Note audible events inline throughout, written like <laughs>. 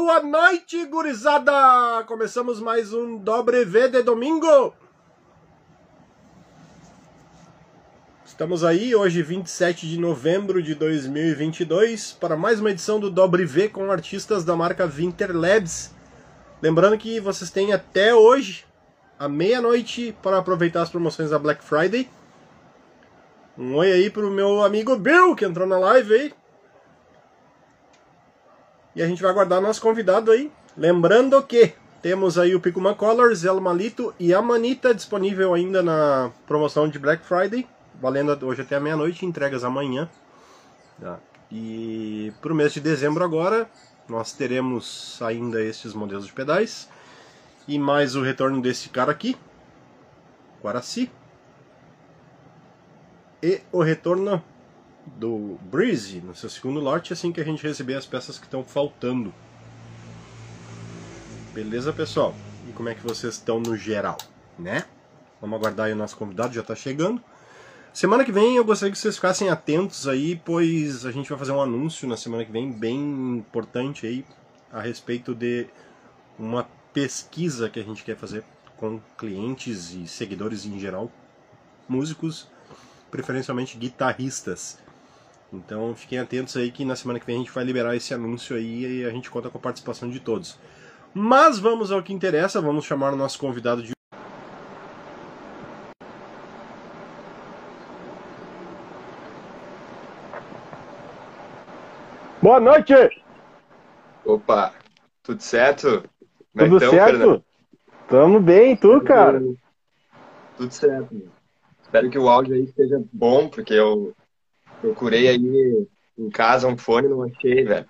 Boa noite, gurizada! Começamos mais um Dobre V de domingo. Estamos aí hoje, 27 de novembro de 2022, para mais uma edição do Dobre V com artistas da marca Winter Labs. Lembrando que vocês têm até hoje, à meia-noite, para aproveitar as promoções da Black Friday. Um oi aí pro meu amigo Bill, que entrou na live aí. E a gente vai aguardar nosso convidado aí. Lembrando que temos aí o Picuman Colors, El Malito e a Manita disponível ainda na promoção de Black Friday, valendo hoje até a meia-noite, entregas amanhã. Tá? E para o mês de dezembro agora, nós teremos ainda estes modelos de pedais e mais o retorno desse cara aqui, Guaraci, e o retorno do Breeze no seu segundo lote assim que a gente receber as peças que estão faltando. Beleza, pessoal? E como é que vocês estão no geral, né? Vamos aguardar aí o nosso convidado, já está chegando. Semana que vem eu gostaria que vocês ficassem atentos aí, pois a gente vai fazer um anúncio na semana que vem bem importante aí a respeito de uma pesquisa que a gente quer fazer com clientes e seguidores em geral, músicos, preferencialmente guitarristas. Então fiquem atentos aí que na semana que vem a gente vai liberar esse anúncio aí e a gente conta com a participação de todos. Mas vamos ao que interessa, vamos chamar o nosso convidado de Boa noite! Opa, tudo certo? Como é tudo então, certo? Fernando? Tamo bem, tu, tudo, cara? Tudo certo. Espero que o áudio aí esteja bom, porque eu Procurei aí em casa um fone, não achei, velho.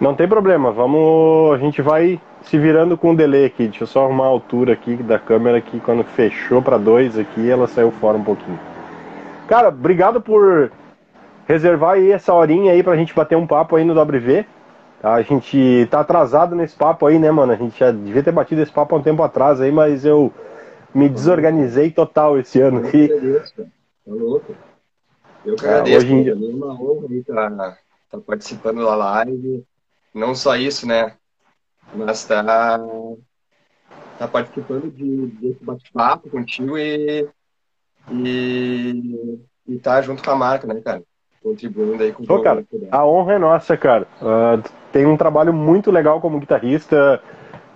Não tem problema, vamos. A gente vai se virando com o delay aqui. Deixa eu só arrumar a altura aqui da câmera que quando fechou para dois aqui, ela saiu fora um pouquinho. Cara, obrigado por reservar aí essa horinha aí pra gente bater um papo aí no WV. Tá? A gente tá atrasado nesse papo aí, né, mano? A gente já devia ter batido esse papo há um tempo atrás aí, mas eu me desorganizei total esse ano. aqui. Tá louco. Eu que agradeço. Hoje. É uma honra estar tá, tá participando da live. Não só isso, né? Mas tá, tá participando de, desse bate-papo contigo e, e, e tá junto com a marca, né, cara? Contribuindo aí com o cara, A honra é nossa, cara. Uh, tem um trabalho muito legal como guitarrista,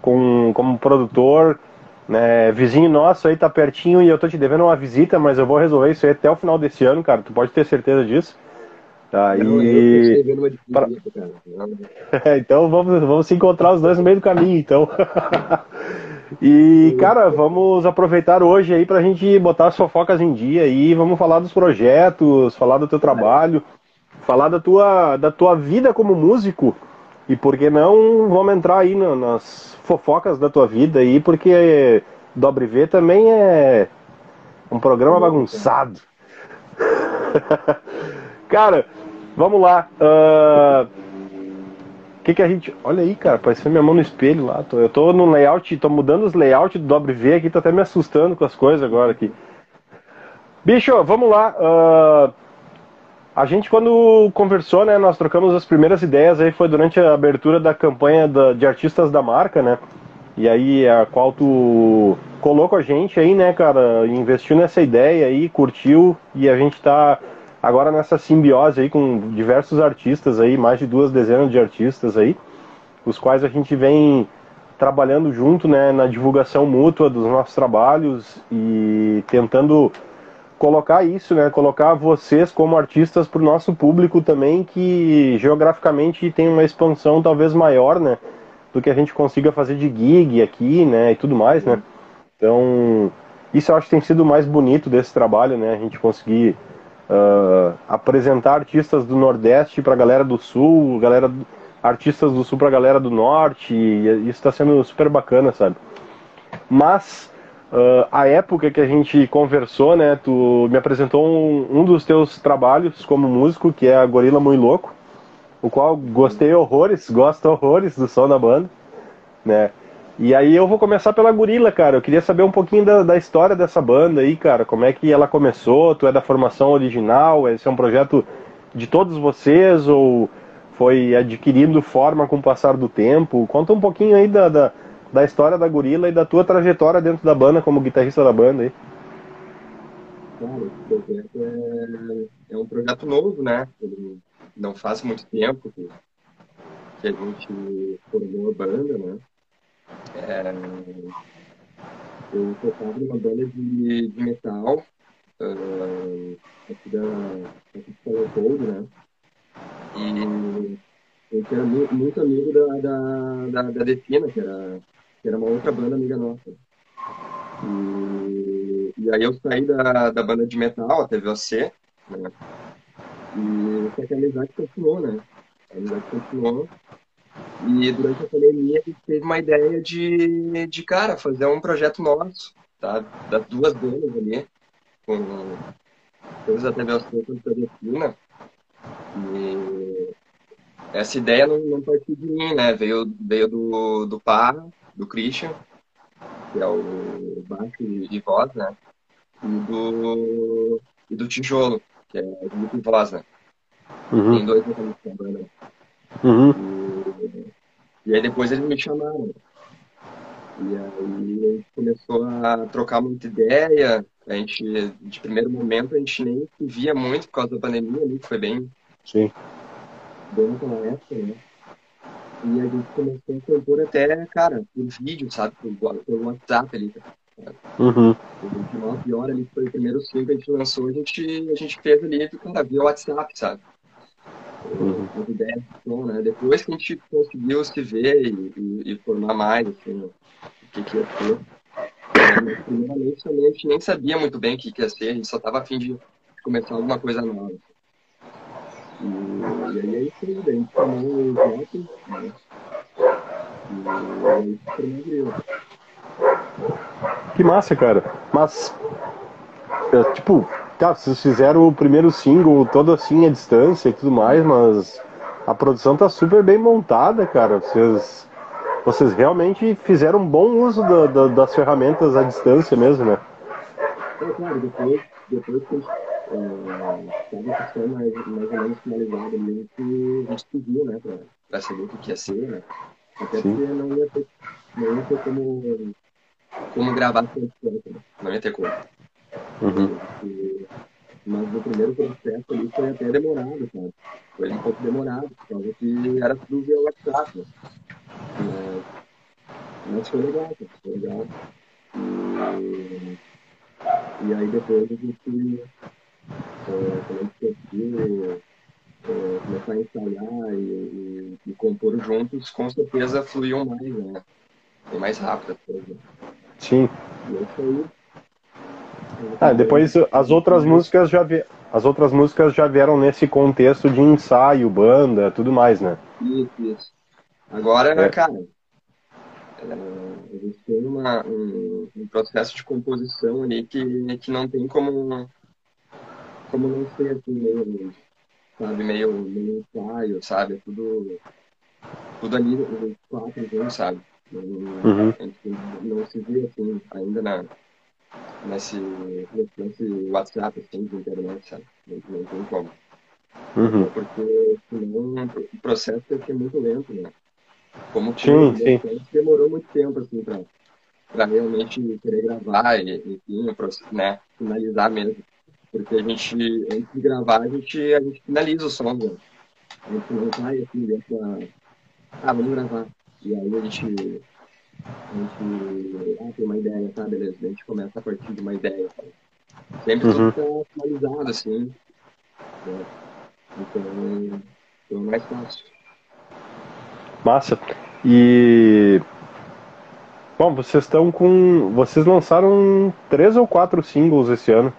com, como produtor. Né, vizinho nosso aí tá pertinho e eu tô te devendo uma visita, mas eu vou resolver isso aí até o final desse ano, cara. Tu pode ter certeza disso. Tá, eu, e... eu pra... <laughs> então vamos, vamos se encontrar os dois no meio do caminho, então. <laughs> e, cara, vamos aproveitar hoje aí pra gente botar as fofocas em dia e vamos falar dos projetos, falar do teu trabalho, falar da tua, da tua vida como músico. E por que não vamos entrar aí no, nas fofocas da tua vida aí, porque Dobre V também é um programa bagunçado. <laughs> cara, vamos lá. O uh, que, que a gente. Olha aí, cara, apareceu minha mão no espelho lá. Eu tô no layout, tô mudando os layouts do Dobre V aqui, tô até me assustando com as coisas agora aqui. Bicho, vamos lá. Uh, a gente, quando conversou, né, nós trocamos as primeiras ideias aí, foi durante a abertura da campanha da, de artistas da marca, né? E aí, a qual tu colocou a gente aí, né, cara, investiu nessa ideia aí, curtiu, e a gente tá agora nessa simbiose aí com diversos artistas aí, mais de duas dezenas de artistas aí, os quais a gente vem trabalhando junto, né, na divulgação mútua dos nossos trabalhos e tentando colocar isso, né? Colocar vocês como artistas para o nosso público também, que geograficamente tem uma expansão talvez maior, né? Do que a gente consiga fazer de gig aqui, né? E tudo mais, né? Então, isso eu acho que tem sido o mais bonito desse trabalho, né? A gente conseguir uh, apresentar artistas do Nordeste para a galera do Sul, galera, artistas do Sul para a galera do Norte, isso está sendo super bacana, sabe? Mas Uh, a época que a gente conversou, né, tu me apresentou um, um, dos teus trabalhos como músico, que é a Gorila Muito Louco, o qual gostei horrores, gosto horrores do som da banda, né, e aí eu vou começar pela Gorila, cara, eu queria saber um pouquinho da, da história dessa banda aí, cara, como é que ela começou, tu é da formação original, esse é um projeto de todos vocês, ou foi adquirindo forma com o passar do tempo. Conta um pouquinho aí da, da, da história da Gorila e da tua trajetória dentro da banda como guitarrista da banda aí. Claro, o projeto é, é um projeto novo, né? Ele não faz muito tempo que, que a gente formou a banda, né? É, eu tocava numa banda de, de metal, uh, aqui da, aqui de Leopoldo, né? E eu era muito, muito amigo da, da, da, da Defina, que era, que era uma outra banda amiga nossa. E, e aí eu saí da, da banda de metal, a TVOC, né? E que a amizade continuou, né? A amizade continuou. E durante a pandemia a gente teve uma ideia de, de cara, fazer um projeto nosso, tá? Das duas bandas ali, com todas a TVOC quanto a Defina. E essa ideia não, não partiu de mim, né? Veio, veio do, do Parra, do Christian, que é o baixo e voz, né? E do, e do Tijolo, que é o grupo e voz, né? Uhum. Tem dois vocalistas banda. Uhum. E, e aí depois eles me chamaram. E aí a gente começou a trocar muita ideia. A gente, de primeiro momento, a gente nem se via muito por causa da pandemia ali, que foi bem Sim. Bem naquela época, né? E a gente começou a compor até, cara, por vídeo, sabe? Pelo, WhatsApp ali, cara. Uhum. O 29 horas ali foi o primeiro single que a gente lançou, a gente, a gente fez ali, cara, via WhatsApp, sabe? Uhum. As ideias som, né? Depois que a gente conseguiu se ver e, e, e formar mais, assim, o que, que ia ser. Primeiramente, a gente nem sabia muito bem o que, que ia ser, a gente só tava afim de começar alguma coisa nova. E, e aí é isso aí, daí a gente chamou o votos, né? E aí formou Que massa, cara. Mas, é, tipo, tá, vocês fizeram o primeiro single todo assim à distância e tudo mais, mas a produção tá super bem montada, cara. Vocês, vocês realmente fizeram um bom uso da, da, das ferramentas à distância mesmo, né? É claro, depois, depois que a gente é, com mais, mais ou menos finalizado ali que a gente pediu, né, para saber o que ia ser, né? Até Sim. porque não ia ter, não ia ter como, como gravar né? não ia ter como. Uhum. E, mas o primeiro processo ali foi até demorado, sabe? Foi um pouco demorado, por causa que era tudo via WhatsApp. Né? Mas, mas foi legal, foi legal. E, e aí depois a gente é, quando a gente conseguiu começar a ensaiar e, e, e, compor juntos, com certeza fluiu mais, né? Bem mais rápido a coisa. Sim. E é isso aí. Ah, depois as outras músicas já vi... as outras músicas já vieram nesse contexto de ensaio, banda, tudo mais, né? Isso, isso. Agora, é. cara, é, a gente tem uma, um, um, processo de composição ali que, que não tem como como não ser assim, meio, sabe, meio, meio ensaio, sabe? É tudo, tudo ali, os quatro juntos, sabe? Não, uhum. não se vê assim ainda na, nesse, nesse WhatsApp, assim, de internet, sabe? Não, não tem como. Uhum. Porque senão o processo tem que ser muito lento, né? Como que sim, sim. demorou muito tempo, assim, pra, pra realmente querer gravar e, enfim, né, finalizar mesmo. Porque a gente, antes de gravar, a gente, a gente finaliza o som? A gente não vai assim dentro da. Ah, vamos gravar. E aí a gente. A gente. Ah, tem uma ideia, tá? Beleza. A gente começa a partir de uma ideia. Tá? Sempre uhum. tudo tá finalizado, assim. Né? Então, então é mais fácil. Massa. E. Bom, vocês estão com. Vocês lançaram três ou quatro singles esse ano.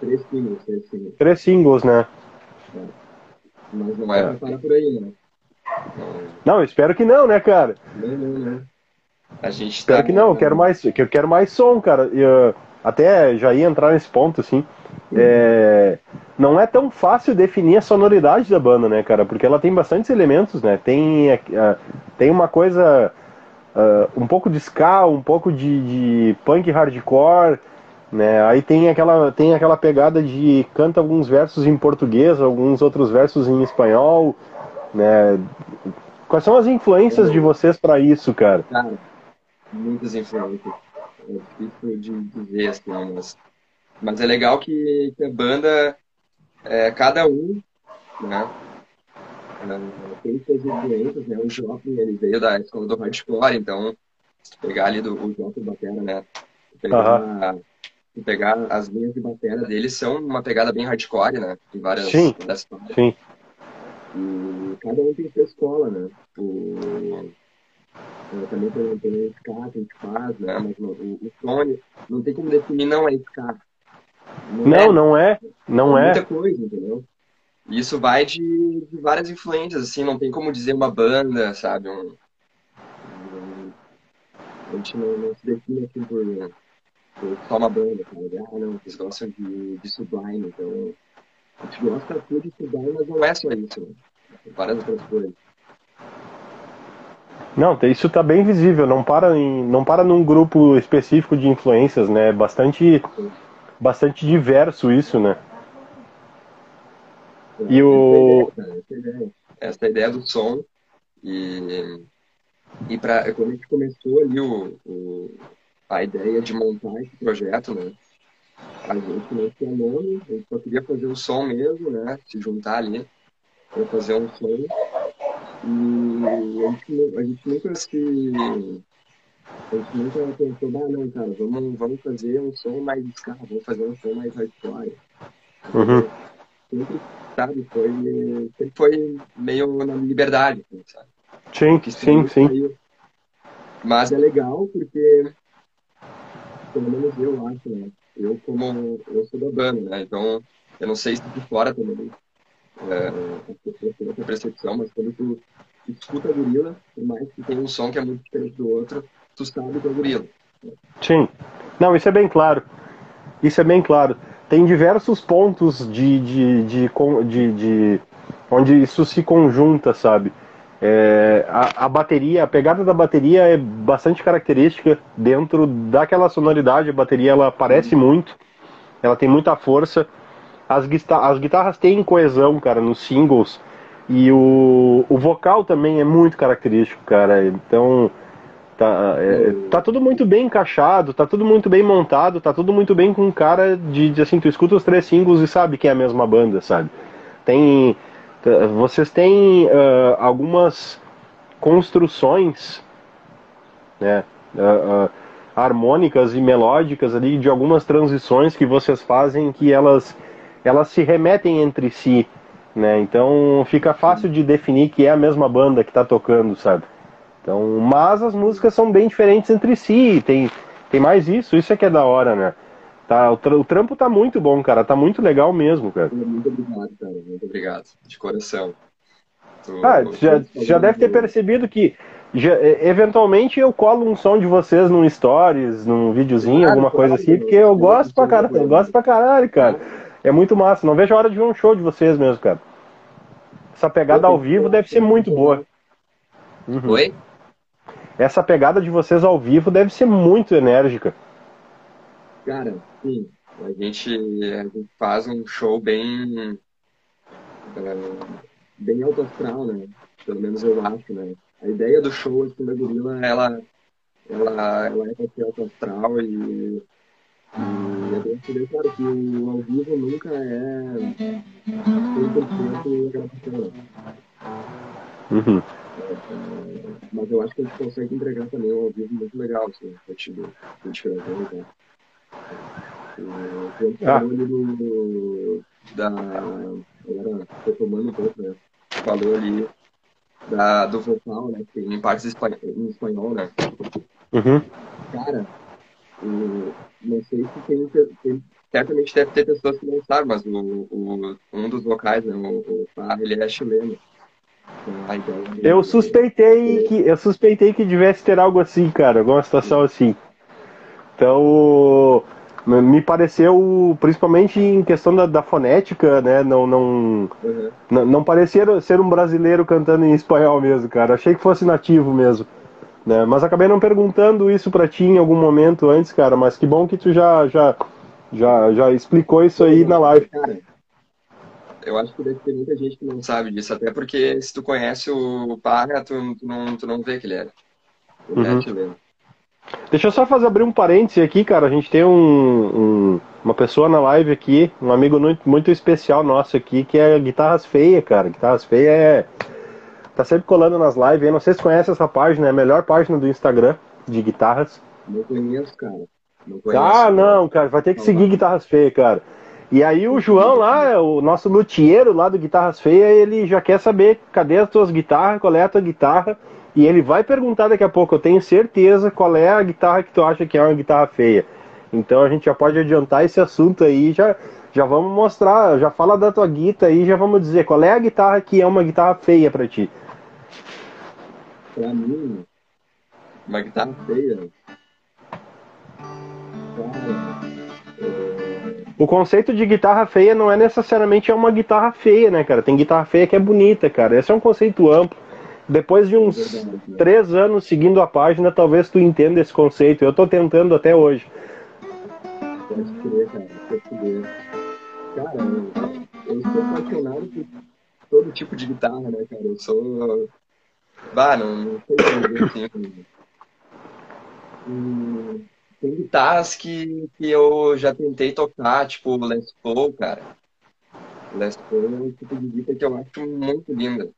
Três singles, três singles. Três singles, né? É. Mas não vai é. parar por aí, né? Não, espero que não, né, cara? Não, não, não. A gente espero tá... que não, eu quero mais, que eu quero mais som, cara. E, uh, até já ia entrar nesse ponto, assim. Uhum. É, não é tão fácil definir a sonoridade da banda, né, cara? Porque ela tem bastantes elementos, né? Tem, uh, tem uma coisa. Uh, um pouco de ska, um pouco de, de punk hardcore, né? Aí tem aquela, tem aquela pegada de canta alguns versos em português, alguns outros versos em espanhol, Né? Quais são as influências de vocês para isso, cara? Cara, muitas influências. É difícil de dizer assim, mas, mas é legal que, que a banda, é, cada um, né, é, tem suas influências, né? O Joplin, ele veio da escola do hardcore, então, se pegar ali do o Joplin Batera, né, pegar, uhum. Pegar as linhas de batera dele são uma pegada bem hardcore, né, em várias sim, sim. E cada um tem sua escola, né? O, também tem, tem ska que a gente faz, né? Mas o, o Sony não tem como definir, não é ska. Não, não é, não é. Não é. Muita coisa, entendeu? E isso vai de, de, várias influências, assim, não tem como dizer uma banda, sabe? Um, um, a gente não, não, se define assim por, só uma banda, sabe? Ah, não, eles gostam de, de Sublime, então a gente gosta tudo de estudar, mas não é só isso. Né? Tem várias outras coisas. Não, isso está bem visível, não para, em, não para num grupo específico de influências, né? Bastante, bastante diverso isso, né? E o... Essa ideia, essa ideia do som e, e pra, quando a gente começou ali o, o, a ideia de montar esse projeto, né? a gente não tinha nome, a gente só queria fazer o som mesmo, né? Se juntar ali para fazer um som. E a gente, a gente nunca se. A gente nunca pensou, ah, não, cara, vamos, vamos fazer um som mais escala, vamos fazer um som mais hardcore. Uhum. Sempre, sabe, foi, sempre foi meio na liberdade, assim, sabe? Sim, sim, sim. Mas é legal porque, pelo menos eu acho, né? eu como eu sou da banda, né? Então eu não sei se de fora também é, essa percepção, mas quando tu escuta a gorila, por mais que tenha um som que é muito diferente do outro, tu sabe que é gorila. Sim. Não, isso é bem claro. Isso é bem claro. Tem diversos pontos de, de, de, de, de onde isso se conjunta, sabe? É, a, a, bateria, a pegada da bateria é bastante característica dentro daquela sonoridade. A bateria ela aparece muito, ela tem muita força. As, as guitarras têm coesão, cara, nos singles. E o, o vocal também é muito característico, cara. Então tá, é, tá tudo muito bem encaixado, tá tudo muito bem montado, tá tudo muito bem com cara de, de assim, tu escuta os três singles e sabe que é a mesma banda, sabe? Tem vocês têm uh, algumas construções né, uh, uh, harmônicas e melódicas ali de algumas transições que vocês fazem que elas, elas se remetem entre si. Né? Então fica fácil de definir que é a mesma banda que está tocando, sabe? Então, mas as músicas são bem diferentes entre si, tem, tem mais isso, isso é que é da hora, né? Tá, o, tra o trampo tá muito bom, cara. Tá muito legal mesmo, cara. Muito obrigado, cara. Muito obrigado. De coração. Tô, ah, já, já deve ter percebido que já, eventualmente eu colo um som de vocês num stories, num videozinho, claro, alguma coisa assim, porque eu gosto pra caralho, eu gosto pra caralho, cara. É muito massa. Não vejo a hora de ver um show de vocês mesmo, cara. Essa pegada ao vivo deve ser muito boa. Uhum. Oi? Essa pegada de vocês ao vivo deve ser muito enérgica. Cara, sim. A gente, a gente faz um show bem. Uh, bem alto astral, né? Pelo menos eu acho, né? A ideia do show assim, da Gorila, ela, ela, ela é pra ser alto astral e. E é bem entender, claro, que o ao vivo nunca é 100% gravação. Né? Uhum. É, mas eu acho que a gente consegue entregar também um ao vivo muito legal, assim, a gente, a gente gravou, né? Ah. do, da. Agora, retomando um pouco, né? Falou ali da, do vocal, né? Que em partes em espanhol, né? Uhum. Cara, não sei se tem, tem, Certamente deve ter pessoas que não sabem, mas o, o um dos vocais, né? O, o Parra, ele é chileno. Eu suspeitei que eu suspeitei que devesse ter algo assim, cara, alguma situação assim. Então, me pareceu, principalmente em questão da, da fonética, né? Não, não, uhum. não, não parecia ser um brasileiro cantando em espanhol mesmo, cara. Achei que fosse nativo mesmo. Né? Mas acabei não perguntando isso pra ti em algum momento antes, cara. Mas que bom que tu já, já, já, já explicou isso aí na live. Cara, eu acho que deve ter muita gente que não sabe disso, até porque se tu conhece o Parra, tu, tu, não, tu não vê que ele é. Ele uhum. é Deixa eu só fazer abrir um parêntese aqui, cara. A gente tem um, um, uma pessoa na live aqui, um amigo muito, muito especial nosso aqui, que é Guitarras Feia, cara. Guitarras Feia é. Tá sempre colando nas lives aí. Não sei se conhece essa página, é a melhor página do Instagram de guitarras. Não conheço, cara. Não conheço, ah, não, cara. Vai ter que seguir Guitarras Feia, cara. E aí o João lá, o nosso luthieiro lá do Guitarras Feia, ele já quer saber cadê as tuas guitarras, qual é a tua guitarra. E ele vai perguntar daqui a pouco, eu tenho certeza, qual é a guitarra que tu acha que é uma guitarra feia. Então a gente já pode adiantar esse assunto aí, já, já vamos mostrar, já fala da tua guitarra aí, já vamos dizer qual é a guitarra que é uma guitarra feia para ti. Pra mim, uma guitarra feia. O conceito de guitarra feia não é necessariamente é uma guitarra feia, né, cara? Tem guitarra feia que é bonita, cara. Esse é um conceito amplo. Depois de uns três anos seguindo a página, talvez tu entenda esse conceito. Eu tô tentando até hoje. Pode crer, cara. Pode crer. Cara, eu, sou apaixonado por todo tipo de guitarra, né, cara? Eu sou. Bah, não, não sei dizer assim. Tem guitarras que, que eu já tentei tocar, tipo Les Paul, cara. Les Paul é um tipo de guitarra que eu acho muito linda.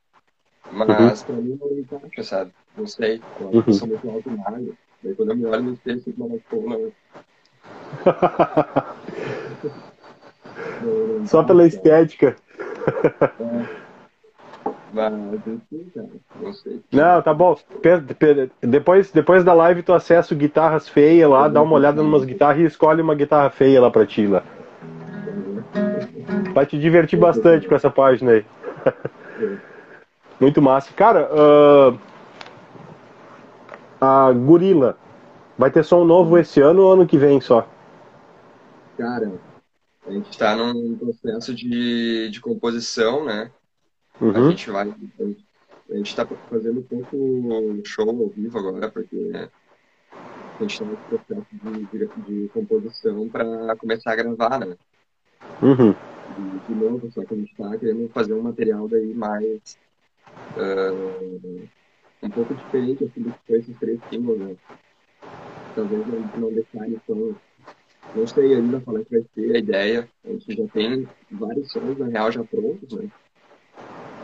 Mas uhum. pra mim não encaixa, sabe? Não sei. Eu uhum. sou muito alto na área. Daí quando eu me olho no espelho, eu fico uma não. <laughs> Só pela estética. É. Mas, cara, não sei. Não, tá bom. Depois, depois da live tu acessa Guitarras Feias lá, dá uma olhada em umas guitarras e escolhe uma guitarra feia lá pra ti lá. Vai te divertir bastante com essa página aí. Muito massa. Cara, uh, a Gorila vai ter som novo esse ano ou ano que vem só? Cara, a gente está num processo de, de composição, né? Uhum. A gente vai. A gente está fazendo um pouco show ao vivo agora, porque né, a gente está nesse processo de, de, de composição para começar a gravar, né? Uhum. De, de novo, só que a gente está querendo fazer um material daí mais uh, um pouco diferente assim, do que foi esses três singles, né? Talvez não, não detalhe tão. Não sei ainda falar que vai ser a ideia. A gente já tem vários sons, na real, já prontos, né?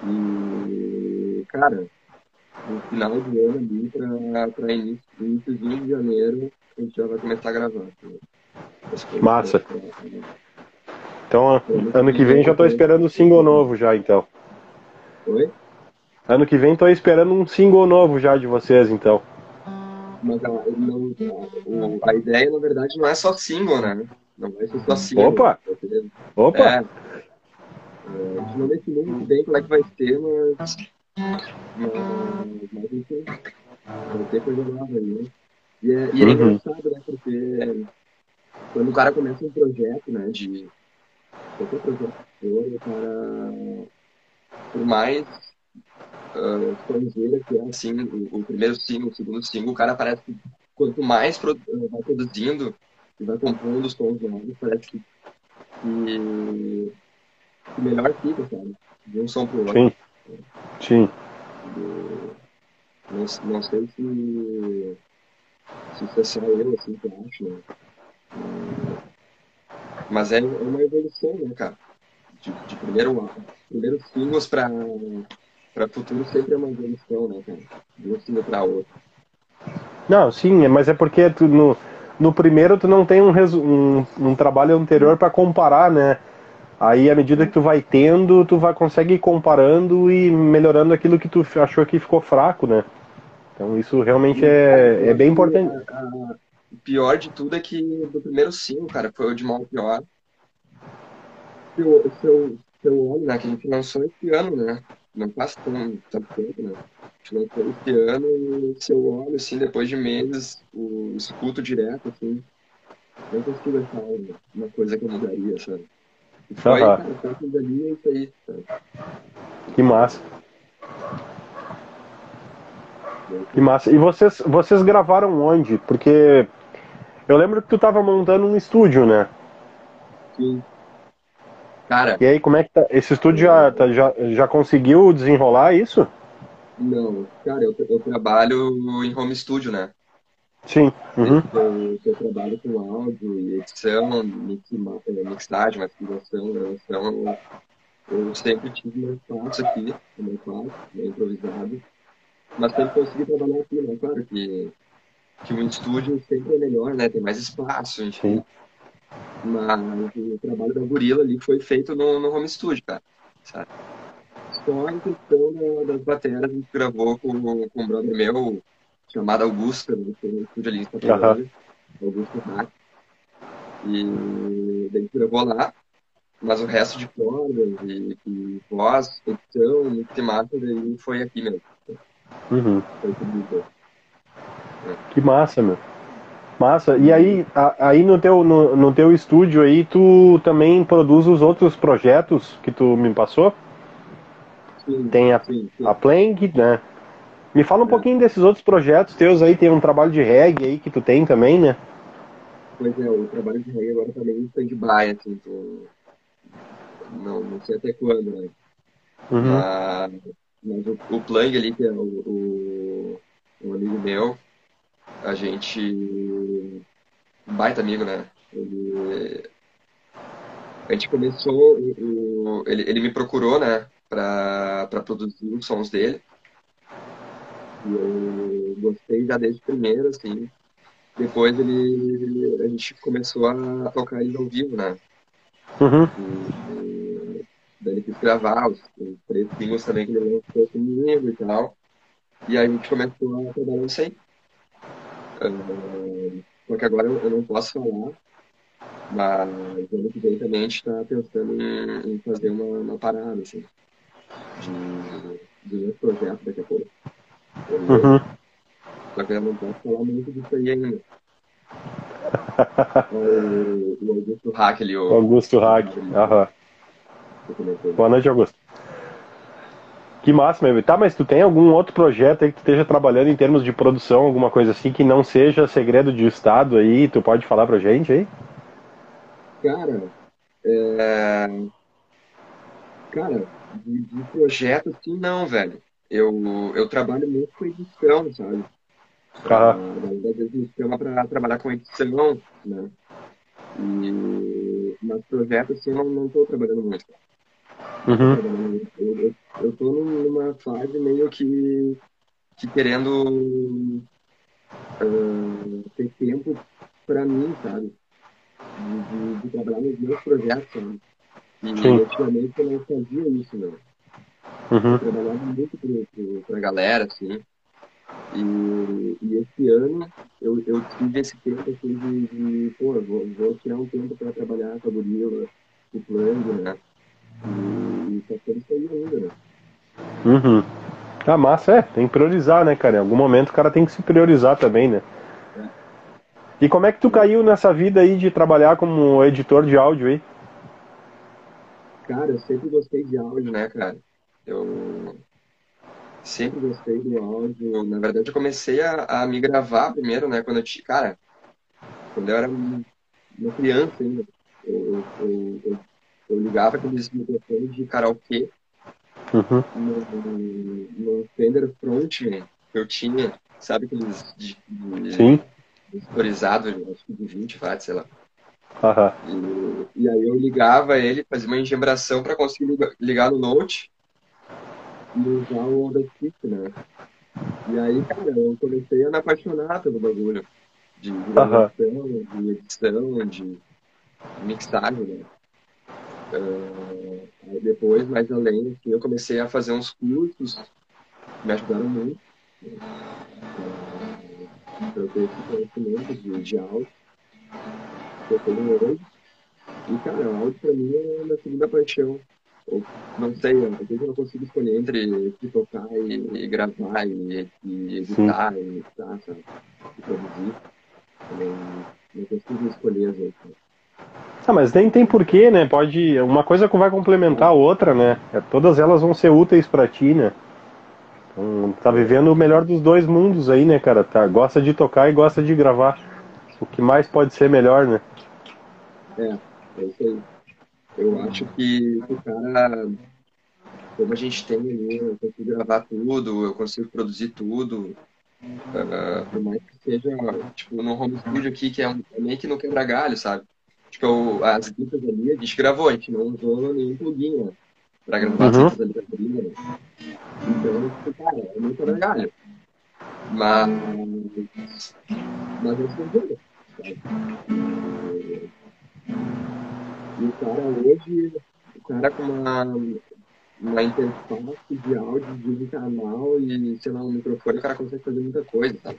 E, cara, no final do ano ali, pra, pra início, início de janeiro, a gente já vai começar a gravar. Né? Massa. Então, ano que vem já tô esperando o single novo já, então. Oi? Ano que vem tô esperando um single novo já de vocês, então. Mas a, não, a, ideia, na verdade, não é só single, né? Não vai ser só single. Opa! Opa! É, é, a gente não definiu muito bem como é que vai ser, mas. Mas, mas enfim, vai ter coisa nova aí, né? E é, e é uhum. engraçado, né? Porque quando o cara começa um projeto, né? De qualquer projeto for, o cara. Por mais uh, estrangeira, que é assim, o, o, primeiro single, o segundo single, o cara parece que quanto mais pro, uh, vai produzindo e vai compondo os tons novos, parece que, que, que melhor fica, sabe? De um som pro outro. Sim. Sim. não, não sei se, se isso é só eu, assim, que eu acho, né? Mas é uma evolução, né, cara? De, de primeiro, primeiro singles para para futuro sempre é uma evolução, né, cara? De um sino para outro. Não, sim, mas é porque tu, no, no primeiro tu não tem um, um, um trabalho anterior para comparar, né? Aí, à medida que tu vai tendo, tu vai conseguir ir comparando e melhorando aquilo que tu achou que ficou fraco, né? Então, isso realmente é, é bem importante. O pior de tudo é que do primeiro sim, cara, foi o de mal pior. Se eu, se eu, se eu olho, né, que a gente lançou esse ano, né? Não passa tão, tanto tempo, né? A gente lançou esse ano e se eu olho, assim, depois de meses, o escuto direto, assim, não consigo achar uma coisa que eu mudaria, sabe? E foi, ah, cara, foi ali é isso aí, sabe? Que massa. Que massa. E vocês, vocês gravaram onde? Porque eu lembro que tu tava montando um estúdio, né? Sim. Cara. E aí, como é que tá? Esse estúdio já, tá, já, já conseguiu desenrolar isso? Não, cara, eu, eu trabalho em home studio, né? Sim. Uhum. Eu, eu, trabalho com áudio e edição, mix, é, mixagem, masterização, gravação. Eu sempre tive um espaço aqui, meu quarto, meio improvisado. Mas sempre consegui trabalhar aqui, né? Claro que, que um estúdio sempre é melhor, né? Tem mais espaço, enfim. Sim. Mas o trabalho da Gorila ali foi feito no, no home studio, cara. Sabe? Só em questão da, das baterias a gente gravou com, com um brother meu, chamado Augusto, né? Que é um estúdio ali em Santa uhum. Augusto Hack. E daí a gravou lá. Mas o resto de cordas e, e voz, edição, mix e master, aí foi aqui mesmo. Uhum. Foi tudo Que massa, meu. Massa. E aí, a, aí no, teu, no, no teu estúdio aí, tu também produz os outros projetos que tu me passou? Sim, tem a, sim, sim. a Plank, né? Me fala um é. pouquinho desses outros projetos teus aí, tem um trabalho de reggae aí que tu tem também, né? Pois é, o trabalho de reggae agora também tá em stand-by, assim, tô... não, não sei até quando, né? Uhum. Mas, mas o, o Plank ali, que é o, o, um amigo meu, a gente. baita amigo, né? Ele. A gente começou. O, ele, ele me procurou, né? Pra, pra produzir os sons dele. E eu gostei já desde o primeiro, assim. Depois ele, a gente começou a tocar ele ao vivo, né? Uhum. E, daí ele quis gravar os, os três singles também que ele lançou comigo e tal. E aí a gente começou a trabalhar isso aí. Uh, porque agora eu, eu, não posso falar, mas ano que vem também a gente está pensando em, em, fazer uma, uma parada, assim, de, de um projeto daqui a pouco. Uhum. Só que eu não posso falar muito disso aí ainda. <laughs> o, o Augusto Hack ali. O, Augusto Hack, aham. Boa noite, Augusto. Que massa, meu. Tá, mas tu tem algum outro projeto aí que tu esteja trabalhando em termos de produção, alguma coisa assim que não seja segredo de Estado aí? Tu pode falar pra gente aí? Cara, é... Cara, de, de projeto assim não, velho. Eu, eu trabalho muito com edição, sabe? Ah. Às vezes me chama pra trabalhar com edição, né? E... Mas projeto assim eu não, não tô trabalhando muito. Uhum. Eu, eu, tô numa fase meio que, que querendo uh, ter tempo para mim, sabe? De, de, de, trabalhar nos meus projetos, sabe? E ultimamente eu não fazia isso, não. Uhum. Eu trabalhava muito pro, pro, pra galera, assim. E, e esse ano eu, eu tive esse tempo assim de, de pô, vou, vou tirar um tempo para trabalhar com a Gorila, o Plano, né? E, aí ainda, né? Uhum. Ah, massa, é, tem que priorizar, né, cara? Em algum momento o cara tem que se priorizar também, né? E como é que tu caiu nessa vida aí de trabalhar como editor de áudio aí? Cara, eu sempre gostei de áudio, né, cara? Eu sempre gostei do áudio. Na verdade, eu comecei a, a me gravar primeiro, né? Quando eu tinha. Cara, quando eu era uma criança ainda. Eu, eu, eu, eu ligava aqueles microfones de karaokê uhum. no, no Fender Frontman que eu tinha, sabe aqueles de, de, Sim. acho que de 20 watts, sei lá. Uhum. E, e, aí eu ligava ele, fazia uma engembração para conseguir ligar, ligar no Note e usar o Audacity, né? E aí, cara, eu comecei a me apaixonar pelo bagulho. De gravação, uhum. de edição, de mixagem, né? Uh, depois, mais além, assim, eu comecei a fazer uns cursos que me ajudaram muito uh, eu esse conhecimento de, de áudio que eu tenho hoje. E, cara, áudio para mim é a minha segunda paixão. Eu não sei, às vezes eu não consigo escolher entre, tocar e, e gravar e, e editar Sim. e mixar, sabe? E produzir. Também não consigo escolher às vezes. Ah, mas nem tem porquê, né? Pode. Uma coisa vai complementar a outra, né? É, todas elas vão ser úteis para ti, né? Então, tá vivendo o melhor dos dois mundos aí, né, cara? Tá, gosta de tocar e gosta de gravar. O que mais pode ser melhor, né? É, é isso aí. eu acho que o cara, como a gente tem ali, eu consigo gravar tudo, eu consigo produzir tudo, uh, por mais que seja, tipo, no home studio aqui, que é, é meio que no quebra-galho, sabe? Tipo, eu, as guitas ali, a gente gravou, a gente não usou nenhum plugin, né? Pra gravar uhum. as guitas ali da né? Então, tipo, cara, é muito quebra-galho. Mas, mas eu sou sabe? E o cara hoje, o cara com uma, uma interface de áudio de um canal e, sei lá, um microfone, o cara consegue fazer muita coisa, sabe?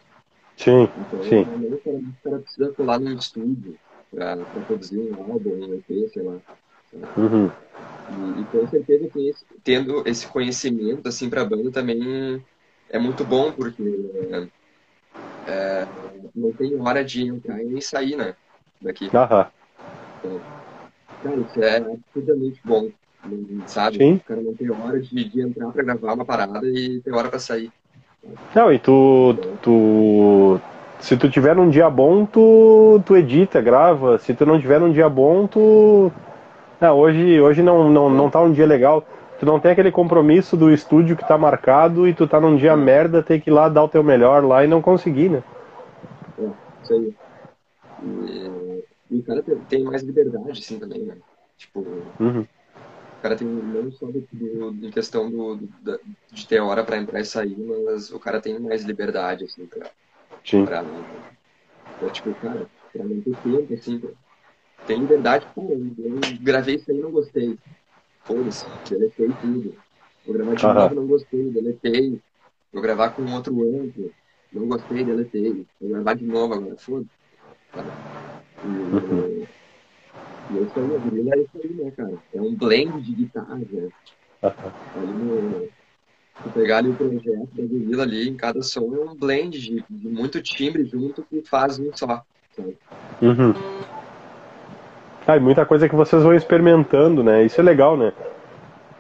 Sim, então, sim. O cara, o cara precisa colar num estúdio pra produzir um álbum, um EP, sei lá. Uhum. E, e, com certeza que esse, tendo esse conhecimento assim pra banda também é muito bom, porque é, é, não tem hora de entrar e nem sair, né? Daqui. Aham. Então, cara, isso é absurdamente bom. Sabe? Sim. O cara não tem hora de, de entrar pra gravar uma parada e tem hora pra sair. Não, e tu, tu. Se tu tiver um dia bom, tu, tu edita, grava. Se tu não tiver um dia bom, tu. Ah, hoje, hoje não, não, não tá um dia legal. Tu não tem aquele compromisso do estúdio que tá marcado e tu tá num dia merda, tem que ir lá dar o teu melhor lá e não conseguir, né? É, isso aí. E, o cara tem mais liberdade, assim, também, né? Tipo, uhum. o cara tem não só do, do, em questão do, do, de ter hora pra entrar e sair, mas o cara tem mais liberdade, assim, pra, Sim. pra, pra tipo, cara, pra não ter tempo, assim, tem liberdade, pô, eu gravei isso aí e não gostei foda-se, deletei tudo. Vou gravar de novo, não gostei, deletei. Vou gravar com outro amplo, não gostei, deletei. Vou gravar de novo agora, foda-se. E, uhum. e aí, a gorila é isso aí, né, cara? É um blend de guitarra, né? No, pegar ali o projeto da ali, em cada som é um blend de, de muito timbre junto que faz um só. Sabe? Uhum. Ah, e muita coisa que vocês vão experimentando, né? Isso é legal, né?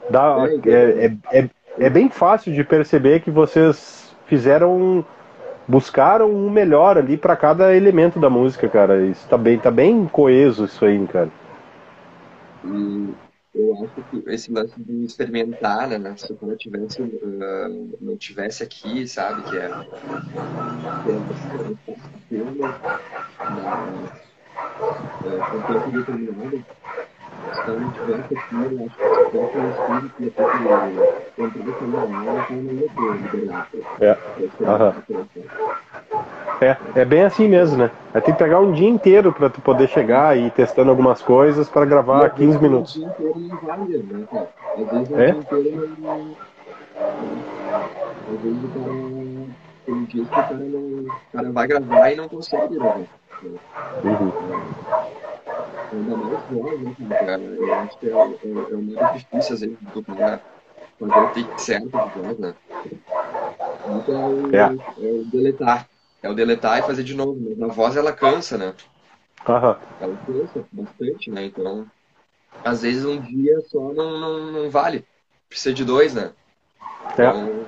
Dá, é, é, é, é bem fácil de perceber que vocês fizeram buscaram um melhor ali para cada elemento da música, cara. Isso tá bem, tá bem coeso isso aí, cara. E eu acho que esse lance de experimentar, né? Se o cara tivesse, uh, não tivesse aqui, sabe, que é, que é, com tempo determinado, se não que entrar na aula, então não liberdade. É. Aham. É, é bem assim mesmo, né? É tem que pegar um dia inteiro para tu poder chegar e ir testando algumas coisas para gravar 15 minutos. Um dia inteiro não vale, né, cara? Às vezes um é? dia inteiro não. Às vezes o cara. Tem dias que o cara não. O cara vai gravar e não consegue Uhum. Ainda mais voz, né, cara? Eu acho que é, é, é uma do cara fazer o take certo de voz, né? Então é, é. o deletar. É o deletar e fazer de novo. Mas a voz ela cansa, né? Uhum. Ela cansa bastante, né? Então, às vezes um dia só não, não, não vale. Precisa de dois, né? É. Então...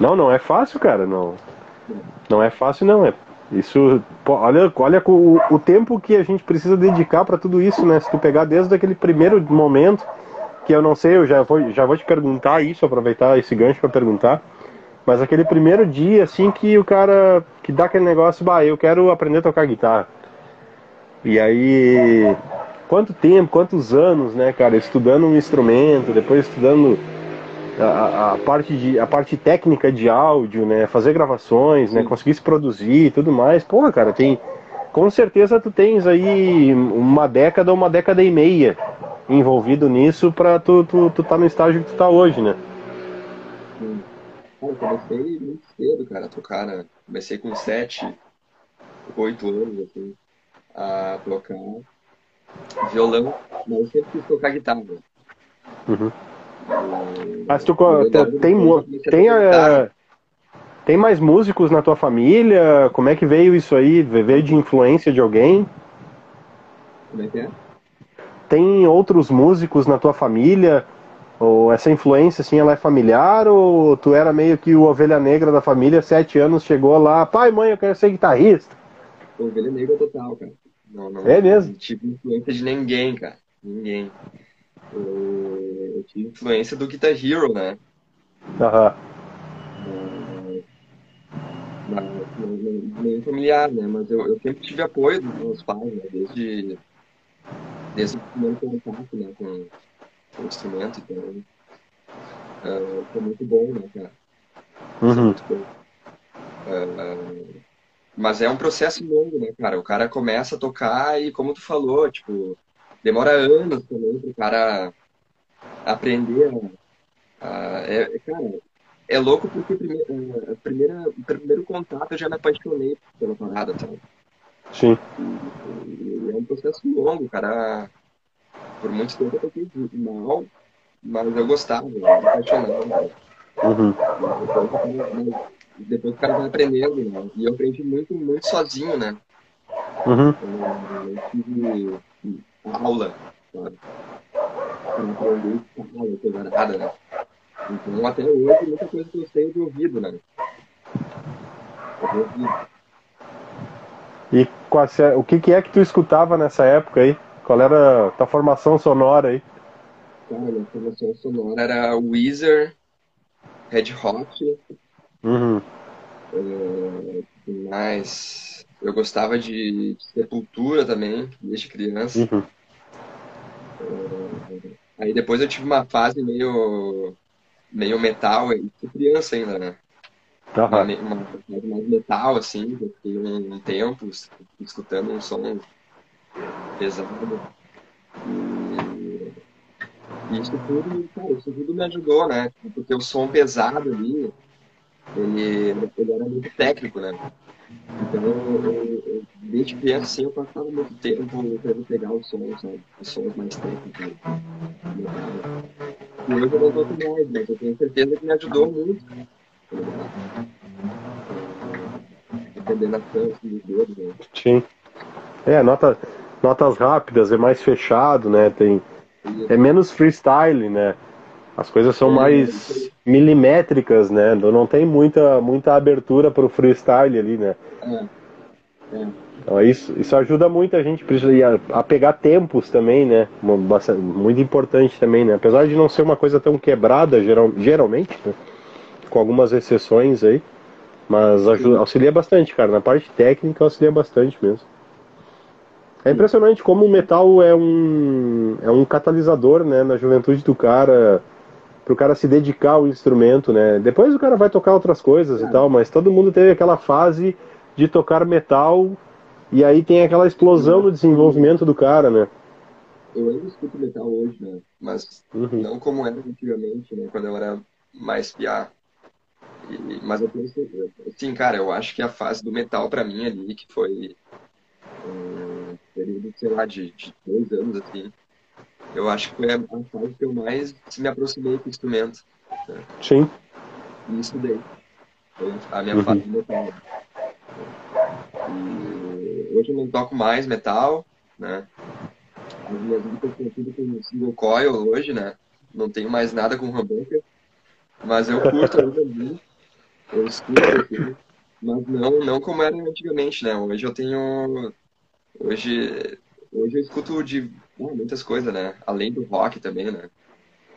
Não, não é fácil, cara. Não. Não é fácil, não. É isso. Olha, olha o, o tempo que a gente precisa dedicar para tudo isso, né? Se tu pegar desde aquele primeiro momento, que eu não sei, eu já vou, já vou te perguntar isso, aproveitar esse gancho para perguntar. Mas aquele primeiro dia, assim, que o cara que dá aquele negócio, bah, eu quero aprender a tocar guitarra. E aí, quanto tempo, quantos anos, né, cara, estudando um instrumento, depois estudando a, a, parte de a parte técnica de áudio, né, fazer gravações, né, conseguir se produzir e tudo mais. Porra, cara, tem com certeza tu tens aí uma década ou uma década e meia envolvido nisso para tu, tu, tu tá no estágio que tu tá hoje, né? Sim. eu comecei muito cedo, cara, a tocar, né? Comecei com sete, oito anos, assim, a tocar violão, mas eu sempre quis tocar guitarra. Uhum. Mas tu tem, tem, é, tem mais músicos na tua família? Como é que veio isso aí? Veio de influência de alguém? Como é que é? Tem outros músicos na tua família? Ou essa influência, assim, ela é familiar? Ou tu era meio que o ovelha negra da família, sete anos, chegou lá, pai, mãe, eu quero ser guitarrista? Ovelha negra total, cara. Não, não, é mesmo? Não tive influência de ninguém, cara. Ninguém. Eu, influência do Guitar Hero, né? Aham. Meio familiar, né? Mas eu, eu sempre tive apoio dos meus pais, né? Desde, desde o primeiro contato né? com, com o instrumento, então uh, foi muito bom, né, cara? Uhum. Muito bom. Uh, mas é um processo longo, né, cara? O cara começa a tocar e, como tu falou, tipo, demora anos também pro cara aprender a. a é, cara, é louco porque primeira, a primeira, o primeiro contato eu já me apaixonei pela parada, sabe? Sim. E, e é um processo longo, cara. Por muito tempo eu toquei mal, mas eu gostava, eu me apaixonava. Uhum. Depois, o cara vai aprendendo, né? E eu aprendi muito, muito sozinho, né? Uhum. Eu, eu tive aula, sabe? Coisa nada, né? Então, até hoje, muita coisa que eu sei de ouvido, né? De ouvido. E o que, que é que tu escutava nessa época aí? Qual era a tua formação sonora aí? Cara, minha formação sonora era Weezer, Red Hot, Uhum. é, mais... Eu gostava de Sepultura também, desde criança. Uhum. É, aí depois eu tive uma fase meio, meio metal, criança ainda, né? Uma, Aham. uma fase mais metal, assim, eu fiquei um, um tempo escutando um som pesado. E, e isso tudo, cara, isso tudo me ajudou, né? Porque o som pesado ali, ele, ele era muito técnico, né? Então, eu, eu, eu, desde criança, assim, eu passava muito tempo tentando pegar os sons, sabe? Os sons mais técnicos. E hoje eu não toco mais, mas eu tenho certeza que me ajudou muito. Coordenação, assim, dos dedos, né? Sim. É, nota, notas rápidas, é mais fechado, né? Tem, é menos freestyle, né? As coisas são mais milimétricas, né? Não tem muita, muita abertura para o freestyle ali, né? É. É. Então, isso, isso ajuda muito a gente a, a pegar tempos também, né? Bastante, muito importante também, né? Apesar de não ser uma coisa tão quebrada, geral, geralmente, né? com algumas exceções aí, mas ajuda, auxilia bastante, cara. Na parte técnica, auxilia bastante mesmo. É impressionante como o metal é um, é um catalisador, né? Na juventude do cara pro cara se dedicar ao instrumento, né? Depois o cara vai tocar outras coisas e tal, mas todo mundo teve aquela fase de tocar metal e aí tem aquela explosão no desenvolvimento do cara, né? Eu ainda escuto metal hoje, né? Mas Uhum. não como era antigamente, né? Quando eu era mais piá. E- mas eu penso, assim, cara, eu acho que a fase do metal pra mim ali, que foi um período, sei lá, de, de dois anos, assim, eu acho que foi a, fase que eu mais me aproximei com o instrumento. Sim. E estudei. Foi a minha Uhum. fase de metal. E hoje eu não toco mais metal, né? As minhas músicas estão tudo com single coil hoje, né? Não tenho mais nada com humbucker. Mas eu curto ainda muito. Eu escuto aqui. Mas não, não como era antigamente, né? Hoje eu tenho. Hoje, hoje eu escuto de muitas coisas, né? Além do rock também, né?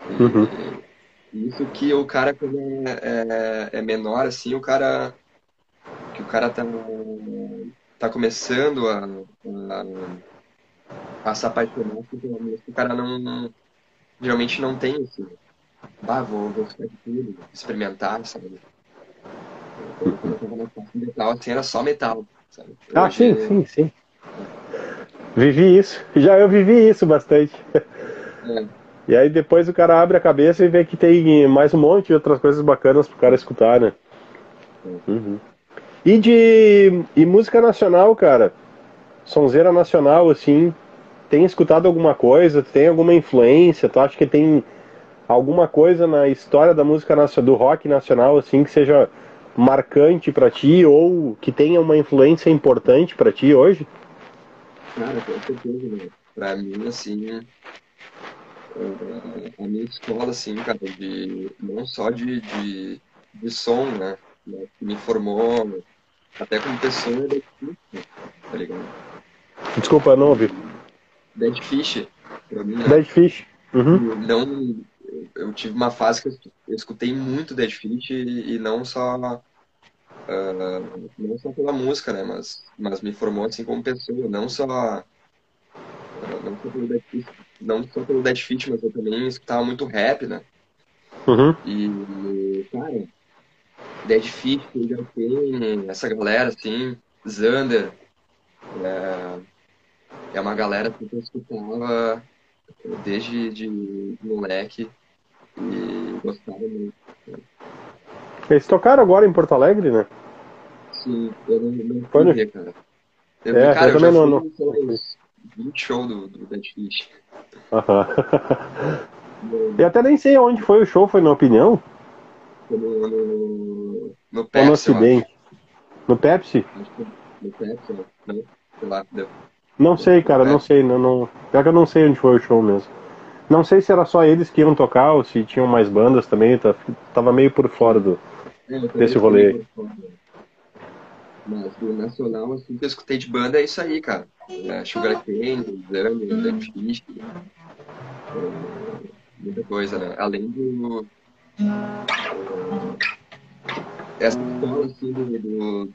E, Uhum. isso que o cara, quando é, é, é menor, assim, o cara. Que o cara tá, tá começando a, a, a se apaixonar assim, pela música, o cara não, não- geralmente não tem esse. Ah, vou, vou ficar de tudo, experimentar, sabe? Parte metal, assim, era só metal, sabe? Ah, sim, sim, sim. Vivi isso. <laughs> Já eu vivi isso bastante. É, E aí depois o cara abre a cabeça e vê que tem mais um monte de outras coisas bacanas pro cara escutar, né? Uhum. E de e música nacional, cara? Sonzeira nacional, assim, tem escutado alguma coisa? Tem alguma influência? Tu acha que tem alguma coisa na história da música nacional, do rock nacional, assim, que seja marcante pra ti ou que tenha uma influência importante pra ti hoje? Cara, com certeza, né? Pra mim, assim, é, a minha escola, assim, cara, de, não só de, de, de som, né? mas Que me formou até como pessoa equipe, tá ligado? Desculpa, não ouvi. Dead Fish. Mim, né? Dead Fish. Uhum. Não, eu tive uma fase que eu escutei muito Dead Fish e, e não só uh, não só pela música, né, mas, mas me formou assim como pessoa, não só uh, não só pelo Dead Fish, não só pelo Dead mas eu também escutava muito rap, né? Uhum. E, cara, Dead Fish, já tem essa galera assim, Xander, é, é uma galera que eu escutava desde de moleque e gostava muito. Eles tocaram agora em Porto Alegre, né? Sim, eu não, não Foi no... ver, cara. Eu, é, cara, eu, eu também não. não... 20 shows do, do Dead Fish. <laughs> e até nem sei onde foi o show, foi na opinião? Foi no, no, no Pepsi. Ou no Ocidente? No Pepsi? No Pepsi, não. Sei lá, deu. Não sei, cara, não sei. Não, não... Pior que eu não sei onde foi o show mesmo. Não sei se era só eles que iam tocar ou se tinham mais bandas também. Tá, tava meio por fora do, desse rolê. Mas do nacional, assim, que eu escutei de banda é isso aí, cara. É, Sugar Cane, Exame, Dead Fish. É, muita coisa, né? Além do. essa escola, assim, do,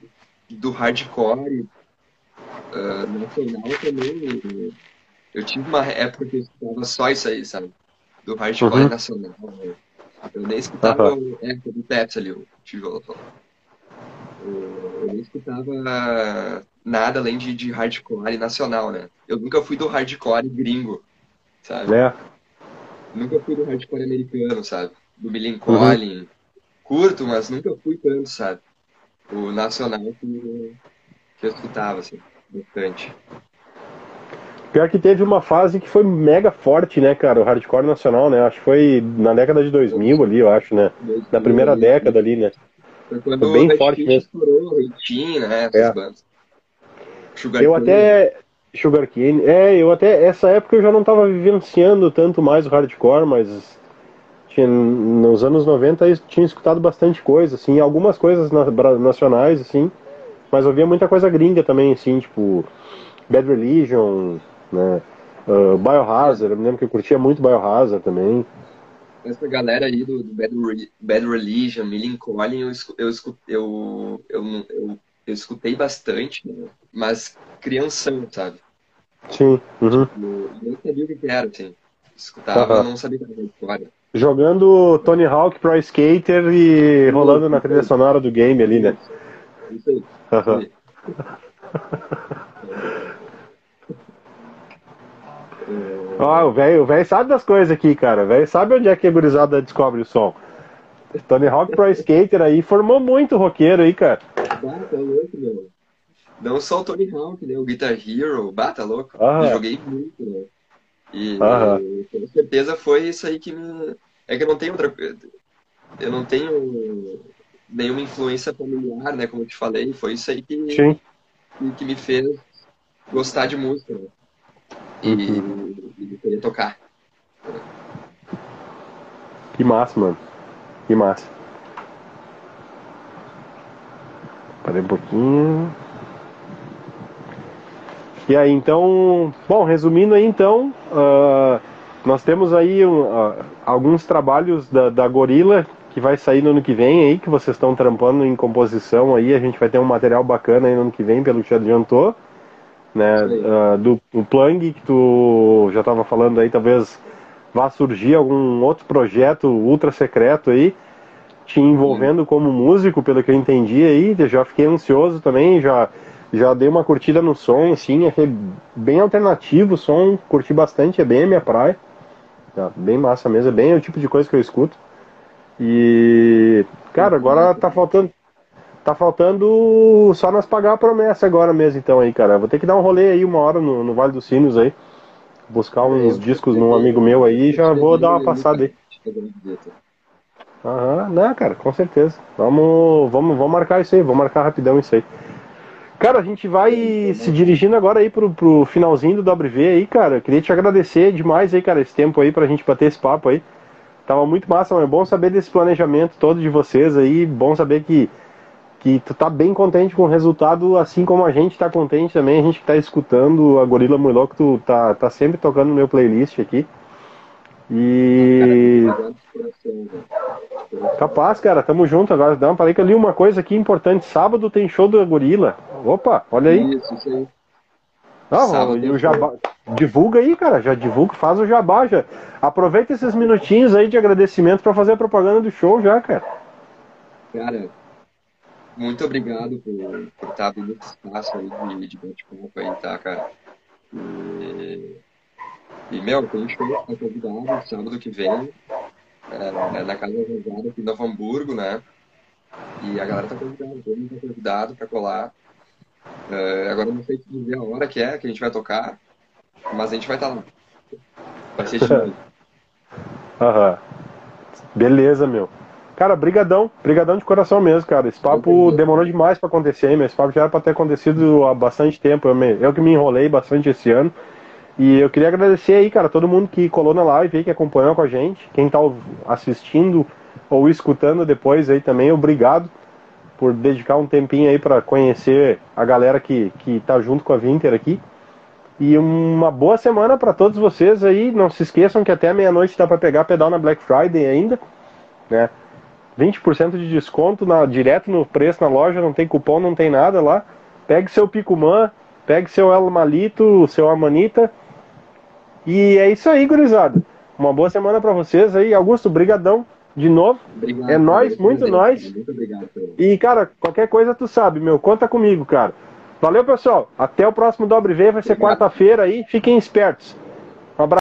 do, hardcore uh, nacional também. Eu tive uma época que eu escutava só isso aí, sabe? Do hardcore uhum. nacional. Eu nem escutava uhum. o do Pepsi ali, o tijolo Eu nem escutava nada além de, de hardcore nacional, né? Eu nunca fui do hardcore gringo, sabe? É. Nunca fui do hardcore americano, sabe? Do Collin. Uhum. Curto, mas nunca fui tanto, sabe? O nacional que, que eu escutava, assim bastante. Pior que teve uma fase que foi mega forte, né, cara? O hardcore nacional, né? Acho que foi na década de 2000 ali, eu acho, né? Na primeira década ali, né? Foi quando foi bem forte mesmo. Estourou, Ritinho, né? Essas é. bandas. Sugar eu Cane. até. Sugar Cane. É, eu até. Essa época eu já não tava vivenciando tanto mais o hardcore, mas. Tinha, nos anos 90 eu tinha escutado bastante coisa, assim, algumas coisas na, nacionais, assim. Mas eu via muita coisa gringa também, assim, tipo Bad Religion, né? Uh, Biohazard, eu me lembro que eu curtia muito Biohazard também. Essa galera aí do, do Bad, Bad Religion, Millen Collin, eu, eu, eu, eu, eu, eu escutei bastante, né? mas crianção, sabe? Sim. Uhum. Tipo, nem sabia o que era, assim. Escutava, uhum. não sabia o que era história. Jogando Tony Hawk Pro Skater e rolando na trilha sonora do game ali, né? Isso aí. <laughs> Ó, o velho sabe das coisas aqui, cara. O velho sabe onde é que a gurizada descobre o som. Tony Hawk Pro Skater aí formou muito roqueiro aí, cara. Bata louco, meu. Não só o Tony Hawk, né? O Guitar Hero, bata louco. Eu joguei muito, né? E, e, com certeza foi isso aí que me. É que eu não tenho outra. Eu não tenho nenhuma influência familiar, né? Como eu te falei, foi isso aí que, que, que me fez gostar de música né? E, tocar. Que massa, mano. Que massa. Parei um pouquinho. E aí, então, bom, resumindo aí, então, uh, nós temos aí uh, alguns trabalhos da, da Gorila que vai sair no ano que vem aí, que vocês estão trampando em composição aí, a gente vai ter um material bacana aí no ano que vem, pelo que te adiantou, né, uh, do, do Plung, que tu já estava falando aí, talvez vá surgir algum outro projeto ultra secreto aí, te envolvendo como músico, pelo que eu entendi aí, já fiquei ansioso também, já, já dei uma curtida no som, assim, é bem alternativo o som, curti bastante, é bem a minha praia, tá, bem massa mesmo, é bem o tipo de coisa que eu escuto. E, cara, agora tá faltando. Tá faltando só nós pagar a promessa agora mesmo, então aí, cara. Vou ter que dar um rolê aí uma hora no, no Vale dos Sinos aí. Buscar uns discos num amigo meu aí e já vou dar uma passada aí. Aham, né, cara, com certeza. Vamos, vamos, vamos marcar isso aí, vamos marcar rapidão isso aí. Cara, a gente vai se dirigindo agora aí pro, pro finalzinho do WV aí, cara. Eu queria te agradecer demais aí, cara, esse tempo aí pra gente bater esse papo aí. Tava muito massa, mas é bom saber desse planejamento todo de vocês aí, bom saber que que tu tá bem contente com o resultado, assim como a gente tá contente também, a gente que tá escutando a Gorila Muito Louco, tu tá, tá sempre tocando no meu playlist aqui. E. Capaz, cara, tamo junto agora. Dá uma parei que eu li uma coisa aqui importante. Sábado tem show da Gorila. Opa, olha aí. Isso, isso aí. Não, e o jabá. Divulga aí, cara. Já divulga, faz o jabá. Já. Aproveita esses minutinhos aí de agradecimento para fazer a propaganda do show já, cara. Cara, muito obrigado por, por estar abrindo esse espaço aí de, de bate-papo aí, tá, cara? E, e meu, tem show tá convidado sábado que vem, é, é na Casa Rosada aqui em Novo Hamburgo, né? E a galera tá convidada, todo mundo tá convidado pra colar. É, agora eu não sei dizer a hora que é que a gente vai tocar, mas a gente vai estar tá lá. Vai ser. <laughs> Aham. Beleza, meu. Cara, brigadão, brigadão de coração mesmo, cara. Esse papo demorou demais para acontecer, hein, meu. Esse papo já era pra ter acontecido há bastante tempo. Eu, me, eu que me enrolei bastante esse ano. E eu queria agradecer aí, cara, todo mundo que colou na live aí, que acompanhou com a gente. Quem tá assistindo ou escutando depois aí também, obrigado por dedicar um tempinho aí para conhecer a galera que, que tá junto com a Vinter aqui. E uma boa semana para todos vocês aí. Não se esqueçam que até meia-noite dá para pegar pedal na Black Friday ainda, né? 20% de desconto na, direto no preço na loja, não tem cupom, não tem nada lá. Pegue seu Picumã, pegue seu El Malito, seu Amanita. E é isso aí, gurizada. Uma boa semana para vocês aí. Augusto, brigadão de novo. Obrigado, é nós, muito nós. Muito obrigado. E, cara, qualquer coisa tu sabe, meu, conta comigo, cara. Valeu, pessoal. Até o próximo Dobre V, vai ser quarta-feira aí. Fiquem espertos. Um abraço.